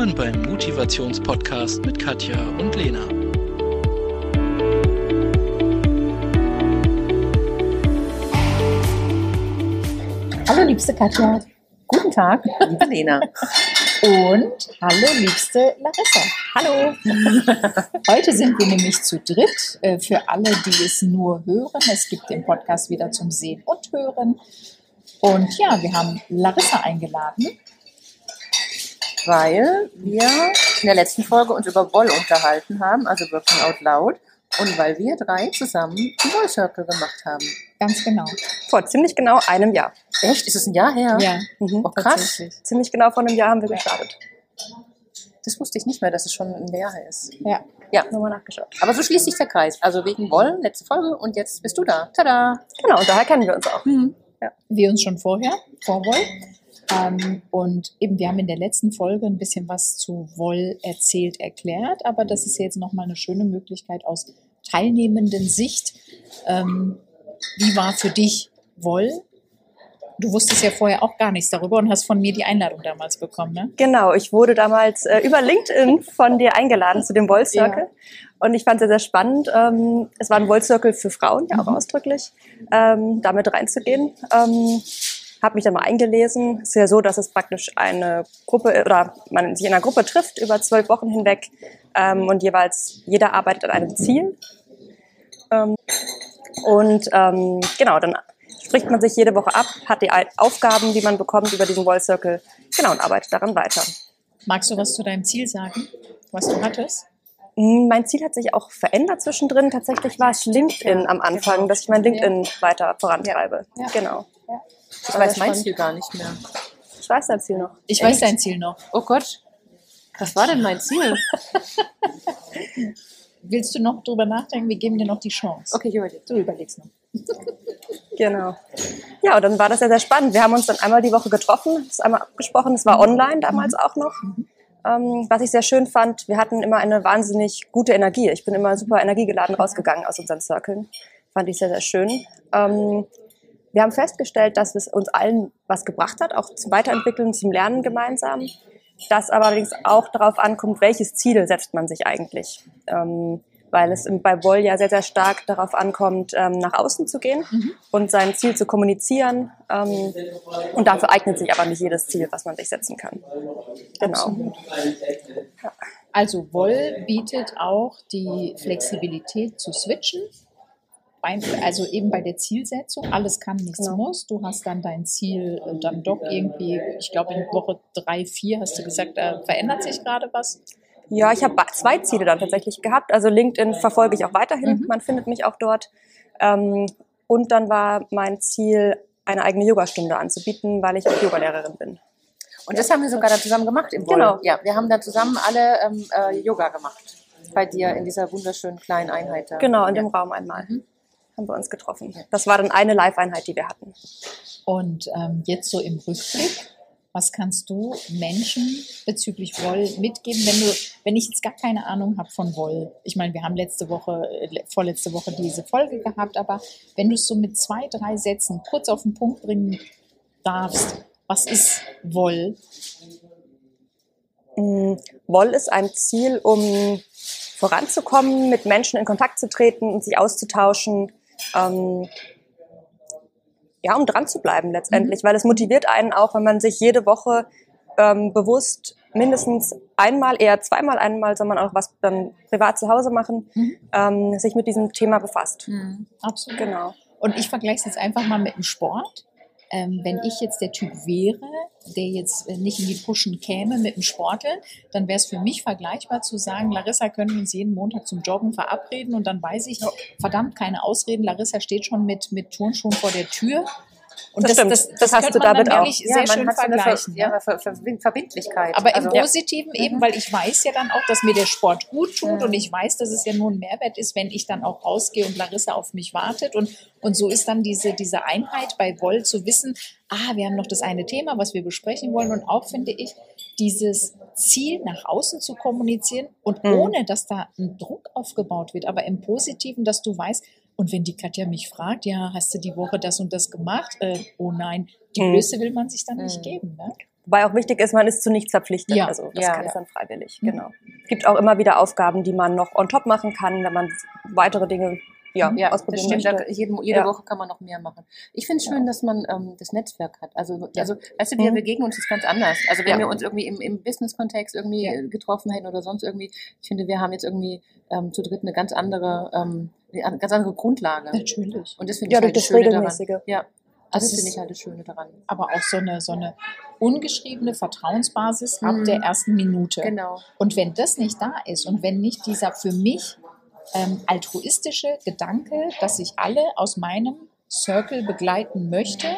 Willkommen beim Motivationspodcast mit Katja und Lena. Hallo liebste Katja, guten Tag, liebe Lena. Und hallo liebste Larissa. Hallo. Heute sind wir nämlich zu dritt. äh, Für alle, die es nur hören. Es gibt den Podcast wieder zum Sehen und Hören. Und ja, wir haben Larissa eingeladen. Weil wir in der letzten Folge uns über Woll unterhalten haben, also Working Out Loud. Und weil wir drei zusammen einen Woll Circle gemacht haben. Ganz genau. Vor ziemlich genau einem Jahr. Echt? Ist es ein Jahr her? Ja, Mhm. Oh, krass. Ziemlich genau vor einem Jahr haben wir gestartet. Das wusste ich nicht mehr, dass es schon ein Jahr her ist. Ja. Ja. Nochmal nachgeschaut. Aber so schließt sich der Kreis. Also wegen Woll, letzte Folge und jetzt bist du da. Tada! Genau, und daher kennen wir uns auch. wir uns schon vorher, vor Woll. Ähm, und eben, wir haben in der letzten Folge ein bisschen was zu Woll erzählt, erklärt, aber das ist jetzt nochmal eine schöne Möglichkeit aus teilnehmenden Sicht. Ähm, wie war für dich Woll? Du wusstest ja vorher auch gar nichts darüber und hast von mir die Einladung damals bekommen, ne? Genau, ich wurde damals äh, über LinkedIn von dir eingeladen zu dem Woll Circle. Und ich fand es sehr, sehr spannend. Ähm, es war ein Woll Circle für Frauen, ja auch ausdrücklich, ähm, damit reinzugehen. Habe mich dann mal eingelesen. Es ist ja so, dass es praktisch eine Gruppe oder man sich in einer Gruppe trifft über zwölf Wochen hinweg ähm, und jeweils jeder arbeitet an einem Ziel. Ähm, und ähm, genau, dann spricht man sich jede Woche ab, hat die Aufgaben, die man bekommt über diesen Wall Circle, genau, und arbeitet daran weiter. Magst du was zu deinem Ziel sagen, was du hattest? Mm, Mein Ziel hat sich auch verändert zwischendrin. Tatsächlich war es LinkedIn am Anfang, dass ich mein LinkedIn weiter vorantreibe. Ja. Genau. Ich weiß mein spannend. Ziel gar nicht mehr. Ich weiß dein Ziel noch. Ich weiß dein Ziel noch. Oh Gott. Was war denn mein Ziel? Willst du noch drüber nachdenken? Wir geben dir noch die Chance. Okay, ich überlege. Du überlegst noch. Genau. Ja, und dann war das sehr, sehr spannend. Wir haben uns dann einmal die Woche getroffen, das einmal abgesprochen. Es war online damals auch noch. Ähm, was ich sehr schön fand, wir hatten immer eine wahnsinnig gute Energie. Ich bin immer super energiegeladen rausgegangen aus unseren Cirkeln. Fand ich sehr, sehr schön. Ähm, wir haben festgestellt, dass es uns allen was gebracht hat, auch zum Weiterentwickeln, zum Lernen gemeinsam. Dass aber allerdings auch darauf ankommt, welches Ziel setzt man sich eigentlich. Ähm, weil es bei Woll ja sehr, sehr stark darauf ankommt, ähm, nach außen zu gehen und sein Ziel zu kommunizieren. Ähm, und dafür eignet sich aber nicht jedes Ziel, was man sich setzen kann. Genau. Also Woll bietet auch die Flexibilität zu switchen. Beim, also eben bei der Zielsetzung, alles kann, nichts Genau. muss. Du hast dann dein Ziel äh, dann doch irgendwie, ich glaube in Woche drei, vier hast du gesagt, da verändert sich gerade was. Ja, ich habe zwei Ziele dann tatsächlich gehabt. Also LinkedIn verfolge ich auch weiterhin. Man findet mich auch dort. Ähm, und dann war mein Ziel, eine eigene Yogastunde anzubieten, weil ich auch Yogalehrerin bin. Und das haben wir sogar da zusammen gemacht im Woll. Genau. Ja, wir haben da zusammen alle ähm, äh, Yoga gemacht. Bei dir in dieser wunderschönen kleinen Einheit da. Genau, in ja. dem Raum einmal haben wir uns getroffen. Das war dann eine Live-Einheit, die wir hatten. Und ähm, jetzt so im Rückblick, was kannst du Menschen bezüglich Woll mitgeben, wenn du, wenn ich jetzt gar keine Ahnung habe von Woll? Ich meine, wir haben letzte Woche, le- vorletzte Woche diese Folge gehabt, aber wenn du es so mit zwei, drei Sätzen kurz auf den Punkt bringen darfst, was ist Woll? Mm, Woll ist ein Ziel, um voranzukommen, mit Menschen in Kontakt zu treten und sich auszutauschen. Ähm, ja, um dran zu bleiben letztendlich, weil es motiviert einen auch, wenn man sich jede Woche ähm, bewusst mindestens einmal, eher zweimal einmal, soll man auch was dann privat zu Hause machen, ähm, sich mit diesem Thema befasst. Absolut. Genau. Und ich vergleiche es jetzt einfach mal mit dem Sport. Ähm, wenn ich jetzt der Typ wäre, der jetzt äh, nicht in die Pushen käme mit dem Sporteln, dann wäre es für mich vergleichbar zu sagen, Larissa, können wir uns jeden Montag zum Joggen verabreden und dann weiß ich, verdammt, keine Ausreden, Larissa steht schon mit, mit Turnschuhen vor der Tür. Und Das stimmt. Das hast könnte du damit auch. Ja, sehr man schön vergleichen. Ver ja, Ver Ver Verbindlichkeit. Aber im Also- Positiven eben, weil ich weiß ja dann auch, dass mir der Sport gut tut Mhm. und ich weiß, dass es ja nur ein Mehrwert ist, wenn ich dann auch rausgehe und Larissa auf mich wartet. Und, und so ist dann diese, diese Einheit bei Woll zu wissen, ah, wir haben noch das eine Thema, was wir besprechen wollen. Und auch finde ich, dieses Ziel nach außen zu kommunizieren und Mhm. ohne, dass da ein Druck aufgebaut wird, aber im Positiven, dass du weißt, und wenn die Katja mich fragt, ja, hast du die Woche das und das gemacht? Äh, oh nein, die Mhm. Blöße will man sich dann nicht Mhm. geben. Ne? Wobei auch wichtig ist, man ist zu nichts verpflichtet. Ja. Also das Ja. kann ist dann freiwillig, Mhm. genau. Es gibt auch immer wieder Aufgaben, die man noch on top machen kann, wenn man weitere Dinge ja, Ja, das ausprobieren stimmt. möchte. Da, jede jede Ja. Woche kann man noch mehr machen. Ich finde es schön, dass man ähm, das Netzwerk hat. Also, Ja. also weißt du, wir Mhm. begegnen uns jetzt ganz anders. Also wenn Ja. wir uns irgendwie im, im Business-Kontext irgendwie Ja. getroffen hätten oder sonst irgendwie, ich finde, wir haben jetzt irgendwie ähm, zu dritt eine ganz andere, ähm, eine ganz andere Grundlage. Natürlich. Und das finde Ja, ich durch halt das das Schöne daran. Regelmäßige. Ja, Das das, finde ich halt das Schöne daran. Aber auch so eine, so eine ungeschriebene Vertrauensbasis ab Mhm. der ersten Minute. Genau. Und wenn das nicht da ist und wenn nicht dieser für mich ähm, altruistische Gedanke, dass ich alle aus meinem Circle begleiten möchte,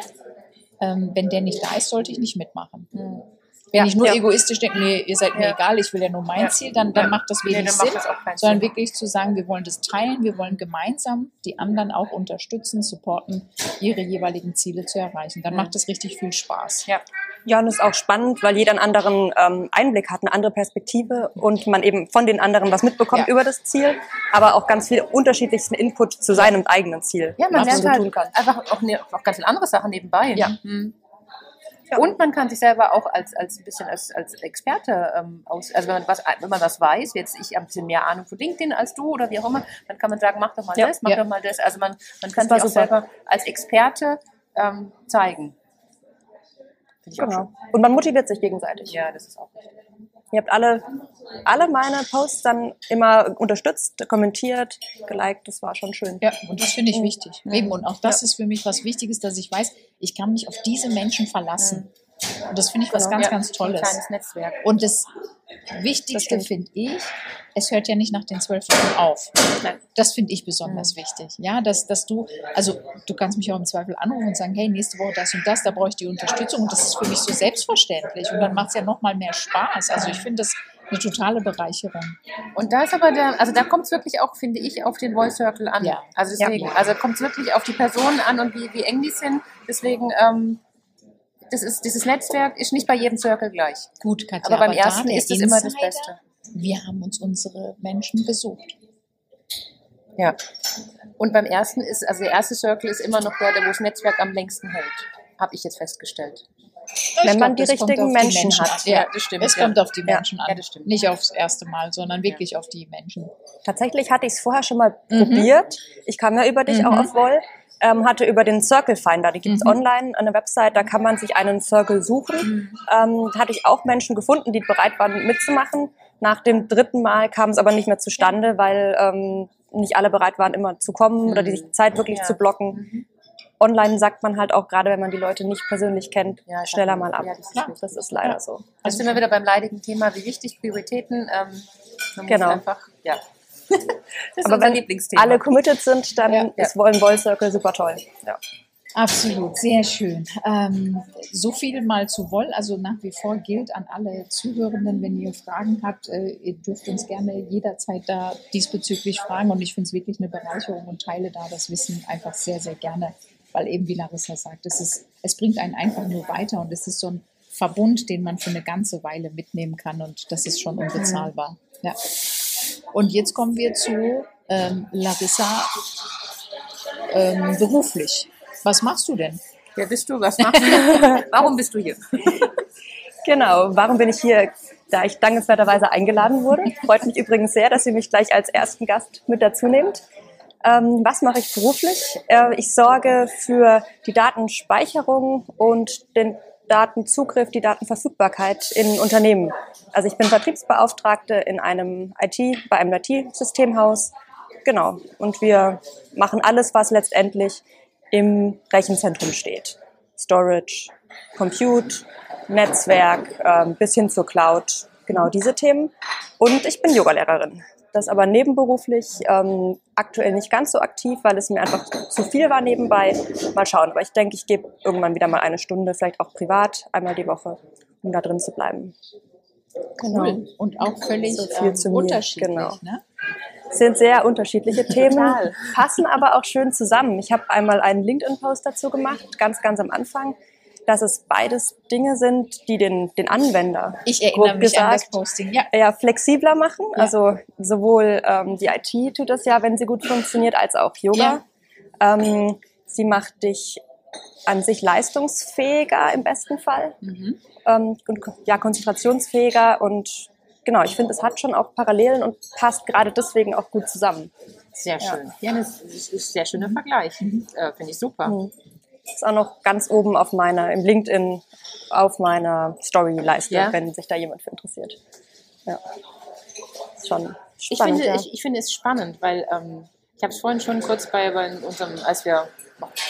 ähm, wenn der nicht da ist, sollte ich nicht mitmachen. Mhm. Wenn Ja, ich nur ja. egoistisch denke, nee, ihr seid mir Ja. egal, ich will ja nur mein Ja. Ziel, dann, dann Ja. macht das Nee, wenig macht Sinn. das auch keinen Sondern Sinn. wirklich zu sagen, wir wollen das teilen, wir wollen gemeinsam die anderen auch unterstützen, supporten, ihre jeweiligen Ziele zu erreichen. Dann Mhm. macht das richtig viel Spaß. Ja. Ja, und es ist auch spannend, weil jeder einen anderen ähm, Einblick hat, eine andere Perspektive und man eben von den anderen was mitbekommt Ja. über das Ziel, aber auch ganz viel unterschiedlichsten Input zu seinem eigenen Ziel, Ja, man lernt so halt tun kann. einfach auch, ne, auch ganz viele andere Sachen nebenbei. Ja. Mhm. Ja. Und man kann sich selber auch als, als ein bisschen als, als Experte ähm, aus, also wenn man was, wenn man was weiß, jetzt ich habe ein bisschen mehr Ahnung von LinkedIn als du oder wie auch immer, dann kann man sagen, mach doch mal Ja, das, mach ja. doch mal das. Also man, man kann sich auch super. selber als Experte ähm, zeigen. Finde ich auch Genau. Und man motiviert sich gegenseitig. Ja, das ist auch richtig. Ihr habt alle, alle meine Posts dann immer unterstützt, kommentiert, geliked, das war schon schön. Ja, und das finde ich Mhm. wichtig. Eben, und auch das ist für mich was Wichtiges, dass ich weiß, ich kann mich auf diese Menschen verlassen. Und das finde ich was Genau. ganz, ja, ganz Ein Tolles. kleines Netzwerk. Und das Wichtigste finde ich, es hört ja nicht nach den zwölf Wochen auf. Nein. Das finde ich besonders Mhm. wichtig. Ja, dass, dass du, also du kannst mich auch im Zweifel anrufen und sagen, hey, nächste Woche das und das, da brauche ich die Unterstützung. Und das ist für mich so selbstverständlich. Und dann macht es ja noch mal mehr Spaß. Also ich finde das eine totale Bereicherung. Und da ist aber der, also da kommt es wirklich auch, finde ich, auf den Voice Circle an. Ja. Also deswegen, Ja. also kommt es wirklich auf die Personen an und wie, wie eng die sind. Deswegen, ähm, das ist, dieses Netzwerk ist nicht bei jedem Circle gleich. Gut, Katja, Aber beim da ersten ist es immer das Beste. Wir haben uns unsere Menschen gesucht. Ja. Und beim ersten ist, also der erste Circle ist immer noch der, der wo das Netzwerk am längsten hält. Habe ich jetzt festgestellt. Wenn Ich man glaub, die richtigen die Menschen hat. an. Ja, Ja, das stimmt, Es ja. kommt auf die Ja, Menschen an. ja, das stimmt. Nicht aufs erste Mal, sondern wirklich auf die Menschen. Tatsächlich hatte ich es vorher schon mal Mhm. probiert. Ich kam ja über dich Mhm. auch auf Woll. Ähm, hatte über den Circle Finder, die gibt's Mhm. online, eine Website, da kann man sich einen Circle suchen. Ähm, da hatte ich auch Menschen gefunden, die bereit waren mitzumachen. Nach dem dritten Mal kam es aber nicht mehr zustande, weil ähm, nicht alle bereit waren, immer zu kommen oder die Zeit wirklich Ja. zu blocken. Online sagt man halt auch, gerade wenn man die Leute nicht persönlich kennt, Ja, schneller mal ab. ja, das ist das, ist leider so. Da sind wir wieder beim leidigen Thema, wie wichtig Prioritäten. Ähm, Genau. Einfach, ja. Das ist Aber unser wenn Lieblingsthema. alle committed sind, dann Ja. ist Wollen Woll Circle super toll. Ja. Absolut, sehr schön. Ähm, so viel mal zu Woll. Also nach wie vor gilt an alle Zuhörenden, wenn ihr Fragen habt, äh, ihr dürft uns gerne jederzeit da diesbezüglich fragen. Und ich finde es wirklich eine Bereicherung und teile da das Wissen einfach sehr, sehr gerne. Weil eben, wie Larissa sagt, es, ist, es bringt einen einfach nur weiter und es ist so ein Verbund, den man für eine ganze Weile mitnehmen kann und das ist schon unbezahlbar. Ja. Und jetzt kommen wir zu ähm, Larissa ähm, beruflich. Was machst du denn? Wer bist du? Was machst du? Warum bist du hier? Genau, warum bin ich hier? Da ich dankenswerterweise eingeladen wurde. Freut mich übrigens sehr, dass ihr mich gleich als ersten Gast mit dazu nehmt. Ähm, was mache ich beruflich? Äh, ich sorge für die Datenspeicherung und den Datenzugriff, die Datenverfügbarkeit in Unternehmen. Also ich bin Vertriebsbeauftragte in einem IT, bei einem IT-Systemhaus. Genau. Und wir machen alles, was letztendlich im Rechenzentrum steht. Storage, Compute, Netzwerk, ähm, bis hin zur Cloud. Genau diese Themen. Und ich bin Yogalehrerin. Das aber nebenberuflich, ähm, aktuell nicht ganz so aktiv, weil es mir einfach zu viel war nebenbei. Mal schauen. Aber ich denke, ich gebe irgendwann wieder mal eine Stunde, vielleicht auch privat, einmal die Woche, um da drin zu bleiben. Genau. Cool. Und auch völlig So viel ähm, zu mir, unterschiedlich. genau. Ne? sind sehr unterschiedliche Themen, passen aber auch schön zusammen. Ich habe einmal einen LinkedIn-Post dazu gemacht, ganz, ganz am Anfang, dass es beides Dinge sind, die den, den Anwender Ich erinnere mich an das gesagt, Posting. Ja. ja, flexibler machen. Ja. Also sowohl ähm, die IT tut das ja, wenn sie gut funktioniert, als auch Yoga. Ähm, sie macht dich an sich leistungsfähiger im besten Fall Mhm. ähm, und ja, konzentrationsfähiger und genau, ich finde, es hat schon auch Parallelen und passt gerade deswegen auch gut zusammen. Sehr Ja. schön. Ja, das ist ein sehr schöner Vergleich. Äh, Finde ich super. Mhm. Ist auch noch ganz oben auf meiner, im LinkedIn auf meiner Story-Leiste, Ja. wenn sich da jemand für interessiert. Ja. Ist schon Ich spannend, finde, ja. ich, ich finde es spannend, weil ähm, ich habe es vorhin schon kurz bei, bei unserem, als wir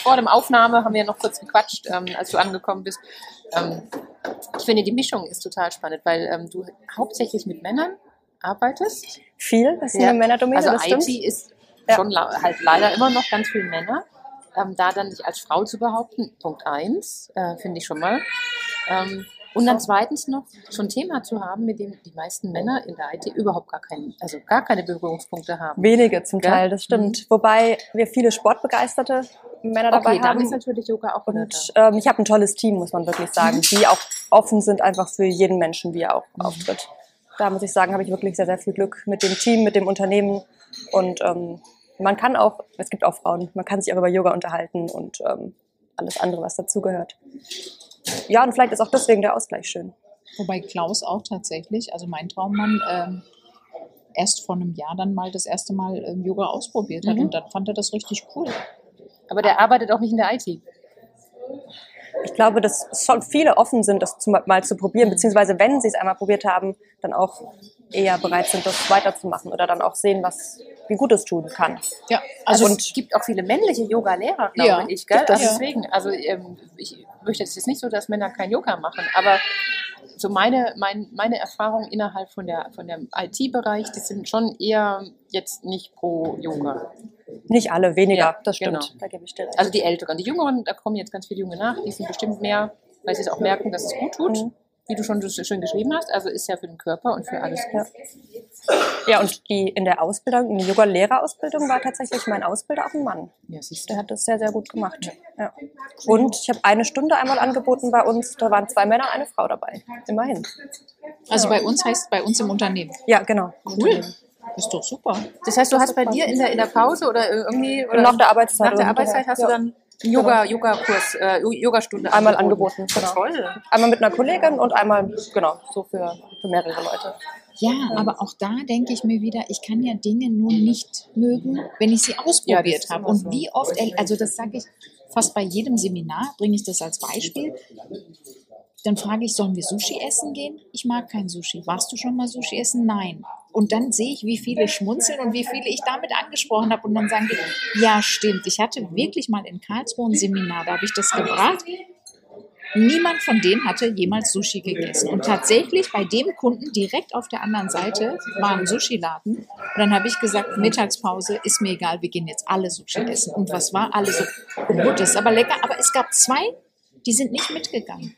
vor dem Aufnahme haben wir noch kurz gequatscht, ähm, als du angekommen bist. Ähm, ich finde, die Mischung ist total spannend, weil ähm, du hauptsächlich mit Männern arbeitest. Viel, das ist Ja. eine Männerdomäne, Also das IT stimmt. ist Ja. schon la- halt leider immer noch ganz viele Männer. Ähm, da dann dich als Frau zu behaupten, Punkt eins, äh, finde ich schon mal. Ähm, und dann zweitens noch schon ein Thema zu haben, mit dem die meisten Männer in der IT überhaupt gar keinen, also gar keine Berührungspunkte haben. Wenige zum Ja. Teil, das stimmt. Wobei wir viele sportbegeisterte Männer dabei Okay, dann haben. ist natürlich Yoga auch Und ähm, ich habe ein tolles Team, muss man wirklich sagen, die auch offen sind einfach für jeden Menschen, wie er auch auftritt. Da muss ich sagen, habe ich wirklich sehr, sehr viel Glück mit dem Team, mit dem Unternehmen. Und ähm, man kann auch, es gibt auch Frauen, man kann sich auch über Yoga unterhalten und ähm, alles andere, was dazugehört. Ja, und vielleicht ist auch deswegen der Ausgleich schön. Wobei Klaus auch tatsächlich, also mein Traummann, ähm, erst vor einem Jahr dann mal das erste Mal ähm, Yoga ausprobiert hat Mhm. und dann fand er das richtig cool. Aber der arbeitet auch nicht in der IT. Ich glaube, dass schon viele offen sind, das zu, mal zu probieren, Mhm. beziehungsweise wenn sie es einmal probiert haben, dann auch eher bereit sind, das weiterzumachen oder dann auch sehen, was, wie gut es tun kann. Ja, Also also es gibt auch viele männliche Yoga-Lehrer, glaube Ja, ich. Gell? Also deswegen, also ähm, ich möchte es jetzt nicht so, dass Männer kein Yoga machen, aber so meine, mein, meine Erfahrungen innerhalb von der von dem IT-Bereich, die sind schon eher jetzt nicht pro Yoga. Nicht alle, weniger, Ja, das stimmt. genau. Da gebe ich dir recht. Also die Älteren, die Jüngeren, da kommen jetzt ganz viele Junge nach, die sind bestimmt mehr, weil sie es auch merken, dass es gut tut, Mhm. Wie du schon so schön geschrieben hast. Also ist ja für den Körper und für alles gut. Ja, und die in der Ausbildung, in der Yoga-Lehrerausbildung war tatsächlich mein Ausbilder auch ein Mann. Ja, siehst Der du. hat das sehr, sehr gut gemacht. Ja. Und ich habe eine Stunde einmal angeboten bei uns. Da waren zwei Männer, eine Frau dabei. Immerhin. Also bei uns heißt bei uns im Unternehmen. Ja, genau. Cool. Ist doch super. Das heißt, du hast bei dir in der, in der Pause oder irgendwie oder nach der Arbeitszeit. nach der Arbeitszeit hinterher. hast ja. du dann Yoga, Yoga-Kurs, äh, Yogastunde Einmal angeboten, genau. Toll. Einmal mit einer Kollegin und einmal, genau, so für, für mehrere Leute. Ja, aber auch da denke ich mir wieder, ich kann ja Dinge nur nicht mögen, wenn ich sie Ja, ausprobiert ist habe. Und wie oft, er- also das sage ich fast bei jedem Seminar, bringe ich das als Beispiel. Dann frage ich, sollen wir Sushi essen gehen? Ich mag kein Sushi. Warst du schon mal Sushi essen? Nein. Und dann sehe ich, wie viele schmunzeln und wie viele ich damit angesprochen habe. Und dann sagen die, ja, stimmt. Ich hatte wirklich mal in Karlsruhe ein Seminar, da habe ich das gebracht. Niemand von denen hatte jemals Sushi gegessen. Und tatsächlich bei dem Kunden direkt auf der anderen Seite war ein Sushi-Laden. Und dann habe ich gesagt, Mittagspause ist mir egal, wir gehen jetzt alle Sushi essen. Und was war? Alle so, oh gut, das ist aber lecker. Aber es gab zwei, die sind nicht mitgegangen.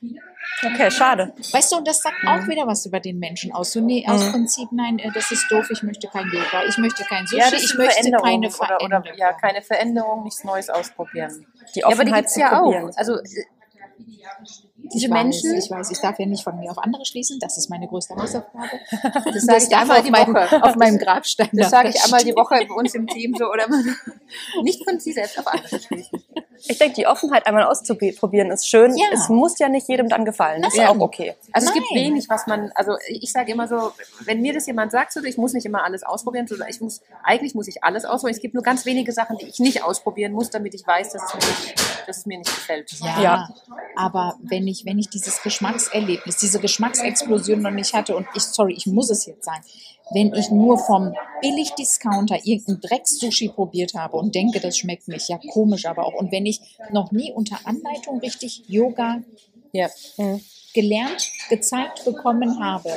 Okay, schade. Weißt du, und das sagt auch wieder was über den Menschen aus. So, nee, aus Prinzip, nein, äh, das ist doof, ich möchte kein Yoga, ich möchte kein Sushi, ich sind möchte keine Veränderung. Oder, oder, ja, keine Veränderung, nichts Neues ausprobieren. Die Ja, aber die Offenheit gibt's zu ja auch. Also diese ich Menschen, Weiß, ich weiß, ich darf ja nicht von mir auf andere schließen, das ist meine größte Hausaufgabe. das sage ich einmal die Woche. auf meinem Grabstein. Das sage ich einmal die. Woche bei uns im Team so oder nicht von sie selbst auf andere schließen. Ich denke, die Offenheit einmal auszuprobieren ist schön. Ja. Es muss ja nicht jedem dann gefallen. Das ist Nein. auch okay. Also es gibt Nein. wenig, was man, also ich sage immer so, wenn mir das jemand sagt, so, ich muss nicht immer alles ausprobieren, sondern ich muss, eigentlich muss ich alles ausprobieren. Es gibt nur ganz wenige Sachen, die ich nicht ausprobieren muss, damit ich weiß, dass es mir nicht, dass es mir nicht gefällt. Ja, Ja. aber wenn ich, wenn ich dieses Geschmackserlebnis, diese Geschmacksexplosion noch nicht hatte und ich, sorry, ich muss es jetzt sagen, wenn ich nur vom Billig-Discounter irgendeinen Drecks-Sushi probiert habe und denke, das schmeckt nicht, ja komisch aber auch. Und wenn ich noch nie unter Anleitung richtig Yoga Ja. gelernt, gezeigt bekommen habe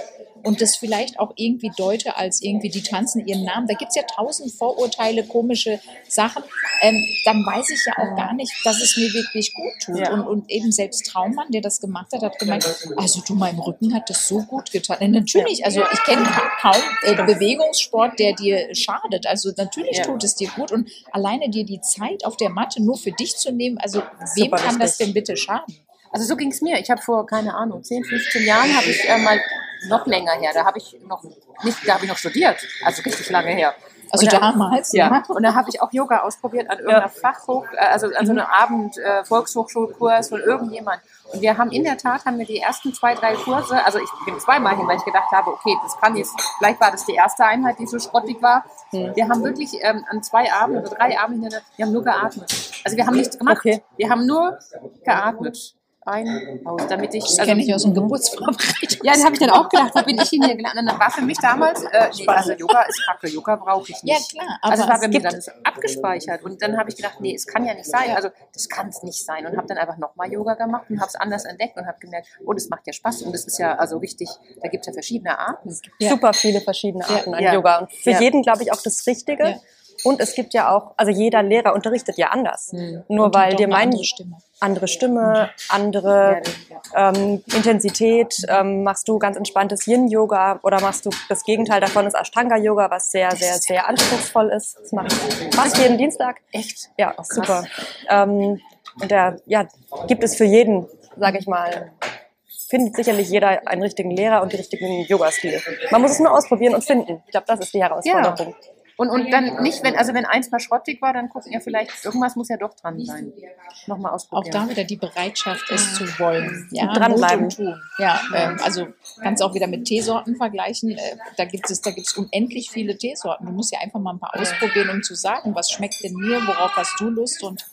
und das vielleicht auch irgendwie deute als irgendwie, die tanzen ihren Namen, da gibt's ja tausend Vorurteile, komische Sachen, ähm, dann weiß ich ja auch gar nicht, dass es mir wirklich gut tut. Ja. Und, und eben selbst Traummann, der das gemacht hat, hat gemeint, also du, meinem Rücken hat das so gut getan. Und natürlich, also ich kenne ka- kaum äh, Bewegungssport, der dir schadet. Also natürlich Ja. tut es dir gut und alleine dir die Zeit auf der Matte nur für dich zu nehmen, also wem Super kann das wichtig. denn bitte schaden? Also so ging es mir. Ich habe vor, keine Ahnung, 10, 15 Jahren habe ich äh, mal noch länger her, da habe ich noch nicht, da habe ich noch studiert, also richtig lange her. Also Und da- damals, Ja, ja. und da habe ich auch Yoga ausprobiert an irgendeiner Fachhoch, äh, also an so einem Abend äh, Volkshochschulkurs von irgendjemand. Und wir haben in der Tat haben wir die ersten zwei, drei Kurse, also ich bin zweimal hin, weil ich gedacht habe, okay, das kann jetzt, vielleicht war das die erste Einheit, die so schrottig war. Wir haben wirklich ähm, an zwei Abenden oder drei Abenden, wir haben nur geatmet. Also wir haben nichts gemacht, Okay. wir haben nur geatmet. Ein, aus, damit ich, Das also, kenne ich aus dem Geburtsvorbereitung. ja, das habe ich dann auch gedacht, wo bin ich hin hier gelandet? Und dann war für mich damals, äh, nee, also Yoga ist kacke, Yoga brauche ich Ja, nicht. klar, aber also es war es bei mir gibt- dann abgespeichert. Und dann habe ich gedacht, nee, es kann ja nicht sein. Also das kann es nicht sein. Und habe dann einfach nochmal Yoga gemacht und habe es anders entdeckt und habe gemerkt, oh, das macht ja Spaß. Und das ist ja also richtig, da gibt es ja verschiedene Arten. Ja. super viele verschiedene Arten an Ja. Yoga und für Ja. jeden glaube ich auch das Richtige. Ja. Und es gibt ja auch, also jeder Lehrer unterrichtet ja anders. Hm. Nur Und weil dir eine mein andere Stimme. andere Stimme, andere Ja, ähm, Intensität, ähm, machst du ganz entspanntes Yin-Yoga oder machst du das Gegenteil davon, ist Ashtanga-Yoga, was sehr, sehr, sehr anspruchsvoll ist. Das mache ich fast jeden Dienstag. Echt? Ja, super. Ähm, und da ja, gibt es für jeden, sage ich mal, findet sicherlich jeder einen richtigen Lehrer und die richtigen Yoga-Stile. Man muss es nur ausprobieren und finden. Ich glaube, das ist die Herausforderung. Und, und dann nicht, wenn, also wenn eins mal schrottig war, dann gucken ja vielleicht, irgendwas muss ja doch dran sein. Nochmal Auch ausprobieren. da wieder die Bereitschaft, es zu wollen. Ja, Dranbleiben. Mut und Tun. Ja, ähm, also kannst auch wieder mit Teesorten vergleichen. Äh, da gibt es, da gibt es unendlich viele Teesorten. Du musst ja einfach mal ein paar ausprobieren, um zu sagen, was schmeckt denn mir, worauf hast du Lust und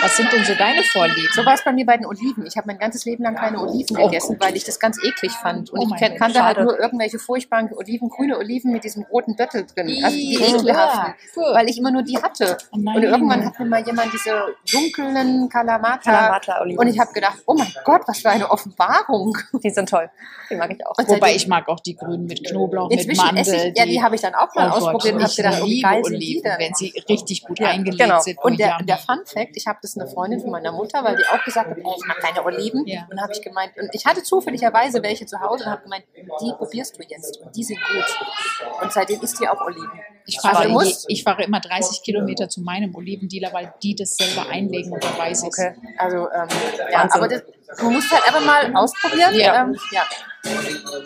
was sind denn so deine Vorlieben? So war es bei mir bei den Oliven. Ich habe mein ganzes Leben lang keine Oliven Oh. gegessen, weil ich das ganz eklig fand. Und Oh ich Gott, kannte halt schade. nur irgendwelche furchtbaren Oliven, grüne Oliven mit diesem roten Böttel drin. Also die ekelhaften. ja. Weil ich immer nur die hatte. Oh und irgendwann hat mir mal jemand diese dunklen Kalamata. Kalamata-Oliven. Und ich habe gedacht, oh mein Gott, was für eine Offenbarung. Die sind toll. Die mag ich auch. Und Wobei ich mag auch die grünen mit Knoblauch, mit Mandel. ich, ja, die habe ich dann auch mal Oh Gott, ausprobiert und habe gedacht, oh, geil sind die Oliven, denn? wenn sie richtig gut Ja, eingelegt genau. sind. Oh, Und der, der Fun Fact, ich habe das eine Freundin von meiner Mutter, weil die auch gesagt hat, ey, ich mag keine Oliven. Ja. Und habe ich gemeint, und ich hatte zufälligerweise welche zu Hause und habe gemeint, die probierst du jetzt und die sind gut. Und seitdem isst die auch Oliven. Ich Also fahre, je, musst- ich fahre immer 30 Kilometer zu meinem Olivendealer, weil die das selber einlegen und da weiß ich Okay. Also, ähm, ja, aber das, du musst halt einfach mal ausprobieren. Ja. Ähm, ja.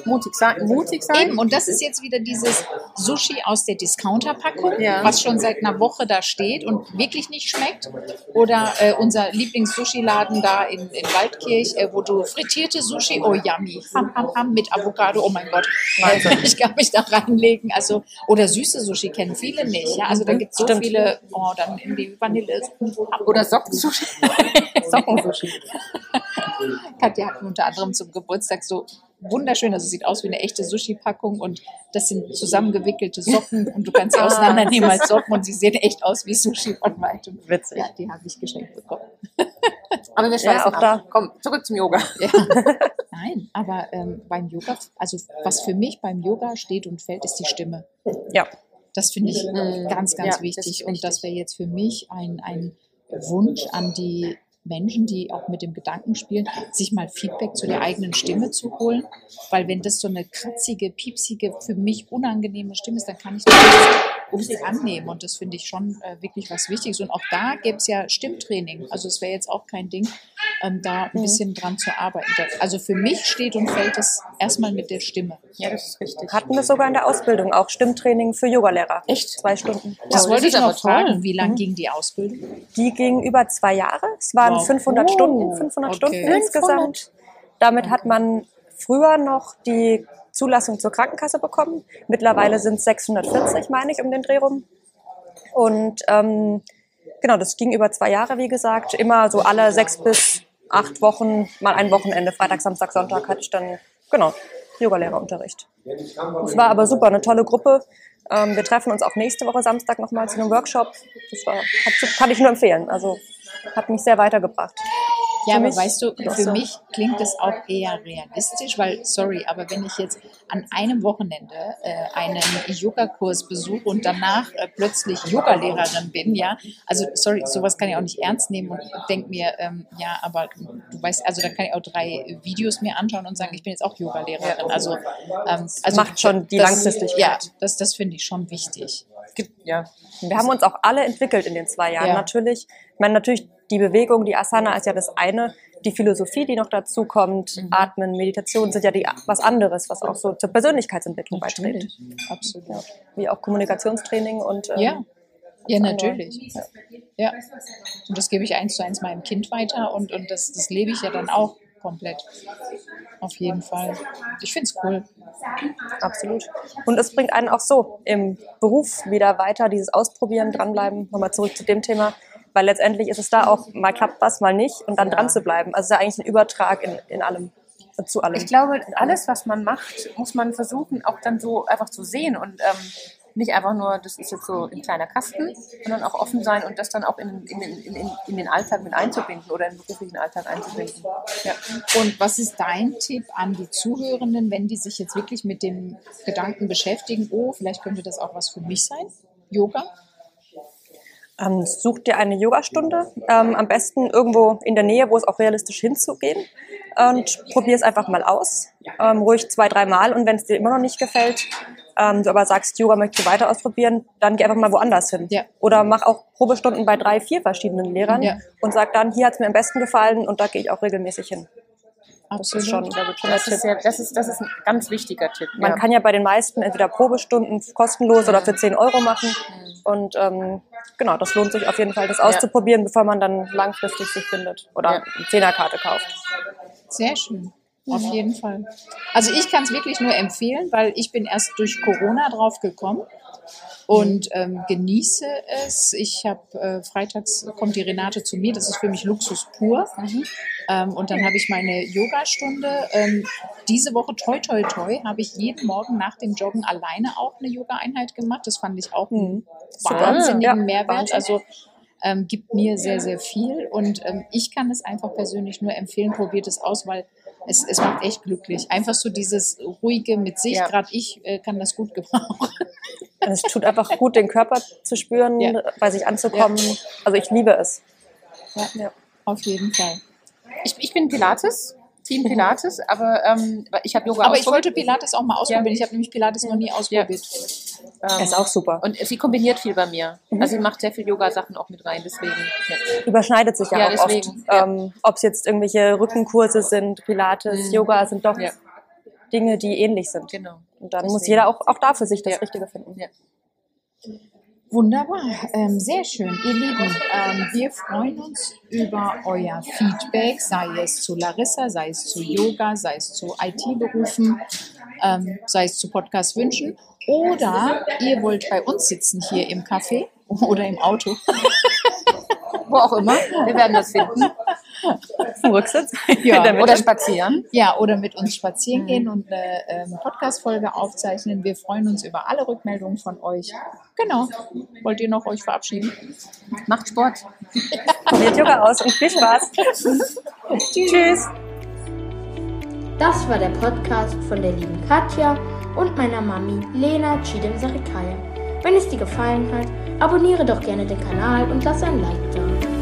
Mutig sein. Mutig sein. Eben, und das ist jetzt wieder dieses Sushi aus der Discounter-Packung, Ja. was schon seit einer Woche da steht und wirklich nicht schmeckt. Oder äh, unser Lieblings-Sushi-Laden da in, in Waldkirch, äh, wo du frittierte Sushi, oh yummy, ham, ham, ham, mit Avocado, oh mein Gott, Wahnsinn. ich kann mich da reinlegen. Also, oder süße Sushi kennen viele nicht. Ja? Also da gibt es so Stimmt. viele, oh, dann irgendwie Vanille. Oder Sockensushi. Sockensushi. Katja hat unter anderem zum Geburtstag so wunderschön, also sieht aus wie eine echte Sushi-Packung und das sind zusammengewickelte Socken und du kannst sie Ah. auseinandernehmen als Socken und sie sehen echt aus wie Sushi von weitem. Witzig. Ja, die habe ich geschenkt bekommen. Aber wir schweißen auch ab. da. Komm, zurück zum Yoga. Ja. Nein, aber ähm, beim Yoga, also was für mich beim Yoga steht und fällt, ist die Stimme. Ja. Das finde ich Mhm. ganz, ganz Ja, das wichtig. ist Und das wäre jetzt für mich ein, ein Wunsch an die Menschen, die auch mit dem Gedanken spielen, sich mal Feedback zu der eigenen Stimme zu holen. Weil wenn das so eine kratzige, piepsige, für mich unangenehme Stimme ist, dann kann ich das nicht annehmen. Und das finde ich schon äh, wirklich was Wichtiges. Und auch da gäbe es ja Stimmtraining. Also es wäre jetzt auch kein Ding, ähm, da ein Mhm. bisschen dran zu arbeiten. Also für mich steht und fällt es erstmal mit der Stimme. Ja, das ist richtig. Hatten wir sogar in der Ausbildung auch Stimmtraining für Yogalehrer. Echt? Zwei Stunden. Das das wollte ich aber noch fragen. toll. Wie lang ging die Ausbildung? Die ging über zwei Jahre. Es waren Wow. 500 Oh, Stunden, 500 okay. Stunden insgesamt. Damit hat man früher noch die Zulassung zur Krankenkasse bekommen. Mittlerweile sind es 640, meine ich, um den Dreh rum. Und ähm, genau, das ging über zwei Jahre, wie gesagt. Immer so alle sechs bis acht Wochen, mal ein Wochenende, Freitag, Samstag, Sonntag hatte ich dann, genau, Yogalehrerunterricht. Es war aber super, eine tolle Gruppe. Ähm, wir treffen uns auch nächste Woche Samstag nochmal zu einem Workshop. Das war, hat, kann ich nur empfehlen. Also hat mich sehr weitergebracht. Ja, aber weißt du, für so. mich klingt das auch eher realistisch, weil, sorry, aber wenn ich jetzt an einem Wochenende äh, einen Yogakurs besuche und danach äh, plötzlich Yogalehrerin bin, ja, also sorry, sowas kann ich auch nicht ernst nehmen und denke mir, ähm, ja, aber du weißt, also da kann ich auch drei Videos mir anschauen und sagen, ich bin jetzt auch Yogalehrerin. Also, ähm, also macht schon die das, Langfristigkeit. Ja, das, das finde ich schon wichtig. Gibt, ja. Wir haben uns auch alle entwickelt in den zwei Jahren. Ja. Natürlich, ich meine, natürlich die Bewegung, die Asana ist ja das eine. Die Philosophie, die noch dazu kommt, Mhm. Atmen, Meditation sind ja die, was anderes, was auch so zur Persönlichkeitsentwicklung beiträgt. Natürlich, absolut. Wie auch Kommunikationstraining und ähm, Ja, ja, natürlich. Ja. Und das gebe ich eins zu eins meinem Kind weiter und, und das, das lebe ich ja dann auch komplett. Auf jeden Fall. Ich finde es cool. Absolut. Und es bringt einen auch so im Beruf wieder weiter, dieses Ausprobieren, dranbleiben. Nochmal zurück zu dem Thema, weil letztendlich ist es da auch, mal klappt was, mal nicht und dann Ja. dran zu bleiben. Also es ist ja eigentlich ein Übertrag in, in allem, zu allem. Ich glaube, alles, was man macht, muss man versuchen, auch dann so einfach zu sehen und ähm, nicht einfach nur, das ist jetzt so ein kleiner Kasten, sondern auch offen sein und das dann auch in, in, in, in, in den Alltag mit einzubinden oder in den beruflichen Alltag einzubinden. Ja. Und was ist dein Tipp an die Zuhörenden, wenn die sich jetzt wirklich mit dem Gedanken beschäftigen, oh, vielleicht könnte das auch was für mich sein? Yoga? Ähm, such dir eine Yogastunde, ähm, am besten irgendwo in der Nähe, wo es auch realistisch hinzugehen und probier es einfach mal aus, ähm, ruhig zwei, drei Mal und wenn es dir immer noch nicht gefällt, ähm, du aber sagst, Yoga möchtest du weiter ausprobieren, dann geh einfach mal woanders hin. Ja. Oder mach auch Probestunden bei drei, vier verschiedenen Lehrern Ja. und sag dann, hier hat es mir am besten gefallen und da gehe ich auch regelmäßig hin. Das ist schon, schon Das ist, sehr, das, ist, das ist ein ganz wichtiger Tipp. Man ja. kann ja bei den meisten entweder Probestunden kostenlos oder für 10 Euro machen. Und ähm, genau, das lohnt sich auf jeden Fall, das auszuprobieren, bevor man dann langfristig sich bindet oder Ja. eine Zehnerkarte kauft. Sehr schön. Auf jeden Fall. Also ich kann es wirklich nur empfehlen, weil ich bin erst durch Corona drauf gekommen und ähm, genieße es. Ich habe äh, freitags kommt die Renate zu mir, das ist für mich Luxus pur. Ähm, und dann habe ich meine Yogastunde. Ähm, diese Woche toi toi toi habe ich jeden Morgen nach dem Joggen alleine auch eine Yoga-Einheit gemacht. Das fand ich auch einen Mhm. Wahnsinnigen Ja, Mehrwert. Wahnsinn. Also ähm, gibt mir sehr, sehr viel. Und ähm, ich kann es einfach persönlich nur empfehlen, probiert es aus, weil es, es macht echt glücklich. Einfach so dieses ruhige mit sich, Ja. gerade ich äh, kann das gut gebrauchen. Es tut einfach gut, den Körper zu spüren, Ja. bei sich anzukommen. Also ich liebe es. Ja, Auf jeden Fall. Ich, ich bin Pilates, Team Pilates, aber ähm, ich habe Yoga Aber ich wollte. Pilates auch mal ausprobieren. Ja. Ich habe nämlich Pilates noch nie ausprobiert. Ähm, Ist auch super. Und sie kombiniert viel bei mir. Mhm. Also sie macht sehr viel Yoga-Sachen auch mit rein, deswegen. Ja. Überschneidet sich ja, Ja, auch deswegen, oft. ja. Ähm, Ob es jetzt irgendwelche Rückenkurse sind, Pilates, Mhm. Yoga, sind doch Ja. Dinge, die ähnlich sind. Genau. Und dann muss Deswegen. jeder auch, auch da für sich das Ja. Richtige finden. Ja. Wunderbar, ähm, sehr schön. Ihr Lieben, ähm, wir freuen uns über euer Feedback, sei es zu Larissa, sei es zu Yoga, sei es zu IT-Berufen, ähm, sei es zu Podcast-Wünschen oder ihr wollt bei uns sitzen hier im Café oder im Auto. Wo auch immer. Wir werden das finden. Vom Rücksitz. Ja. Oder spazieren. Ja, oder mit uns spazieren gehen und eine ähm, Podcast-Folge aufzeichnen. Wir freuen uns über alle Rückmeldungen von euch. Genau. Wollt ihr noch euch verabschieden? Macht Sport. Probiert Yoga aus und viel Spaß. Tschüss. Das war der Podcast von der lieben Katja und meiner Mami Lena Chidem Sarikaya. Wenn es dir gefallen hat, abonniere doch gerne den Kanal und lass ein Like da.